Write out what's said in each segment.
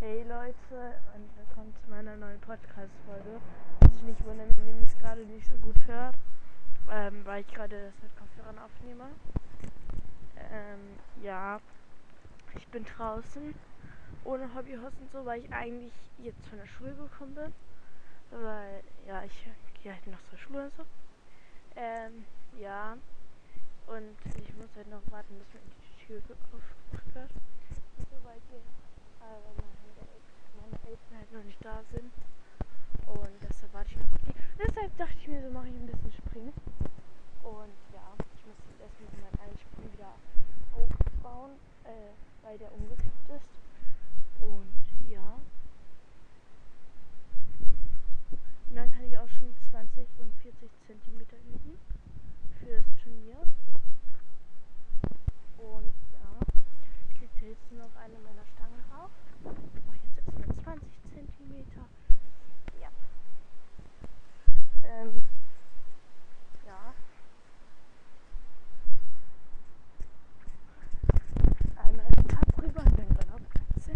Hey Leute und willkommen zu meiner neuen Podcast-Folge. Ich nicht wundern, wenn ihr mich gerade nicht so gut hört, ähm, weil ich gerade das mit Kopfhörern aufnehme. Ähm, ja, ich bin draußen ohne Hobbyhaus und so, weil ich eigentlich jetzt von der Schule gekommen bin. Weil, ja, ich gehe halt noch zur Schule und so. Ähm, ja. Und ich muss halt noch warten, bis mir die Tür aufgemacht wird. Und so, weil wir äh, Eltern halt noch nicht da sind. Und deshalb warte ich noch auf die. Deshalb dachte ich mir, so mache ich ein bisschen springen. Und ja, ich muss jetzt erstmal meinen Einsprung wieder aufbauen, äh, weil der umgekippt ist. Und ja. Und dann kann ich auch schon 20 und 40 Zentimeter üben fürs Turnier. Und ja, ich da jetzt nur noch eine meiner Stangen drauf. Ich mache jetzt erstmal 20 Zentimeter. Ja. Ähm, ja. Einmal den Tab rüber dann genau Platz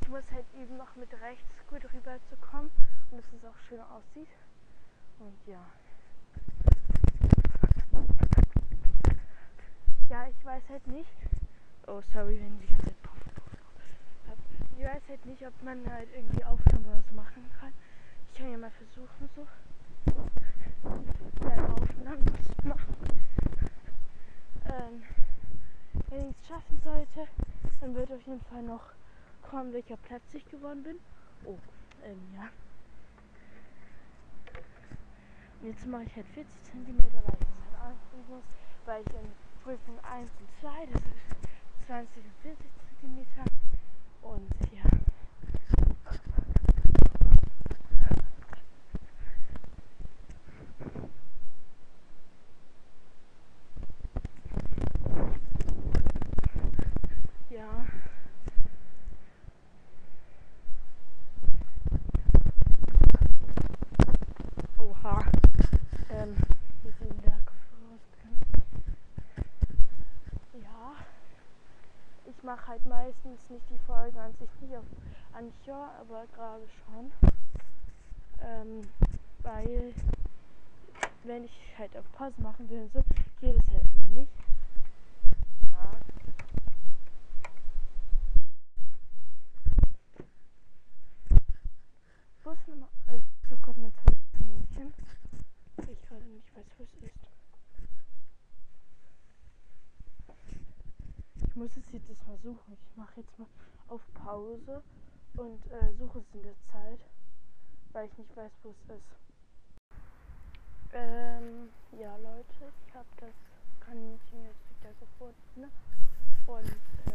Ich muss halt üben, noch mit rechts gut rüber zu kommen und dass es auch schön aussieht. Und ja. Ich weiß halt nicht. Oh, sorry, wenn die ganze Zeit. Ich weiß halt nicht, ob man halt irgendwie Aufnahmen oder so machen kann. Ich kann ja mal versuchen, so. Dann Aufnahmen zu machen. Ähm, wenn ich es schaffen sollte, dann wird auf jeden Fall noch kommen, welcher Platz ich geworden bin. Oh, ähm, ja. Und jetzt mache ich halt 40 cm, weil ich das halt anfangen muss, weil ich in Prüfung 1 und 2, das ist 20 und 40 mache halt meistens nicht die Folgen an sich nicht auf Anchor, aber gerade schon. Ähm, weil wenn ich halt auf Pause machen will und so, geht es halt immer nicht. Muss es jetzt erstmal suchen. Ich mache jetzt mal auf Pause und äh, suche es in der Zeit, weil ich nicht weiß, wo es ist. Ähm, ja Leute, ich habe das Kaninchen jetzt wieder gefunden. Und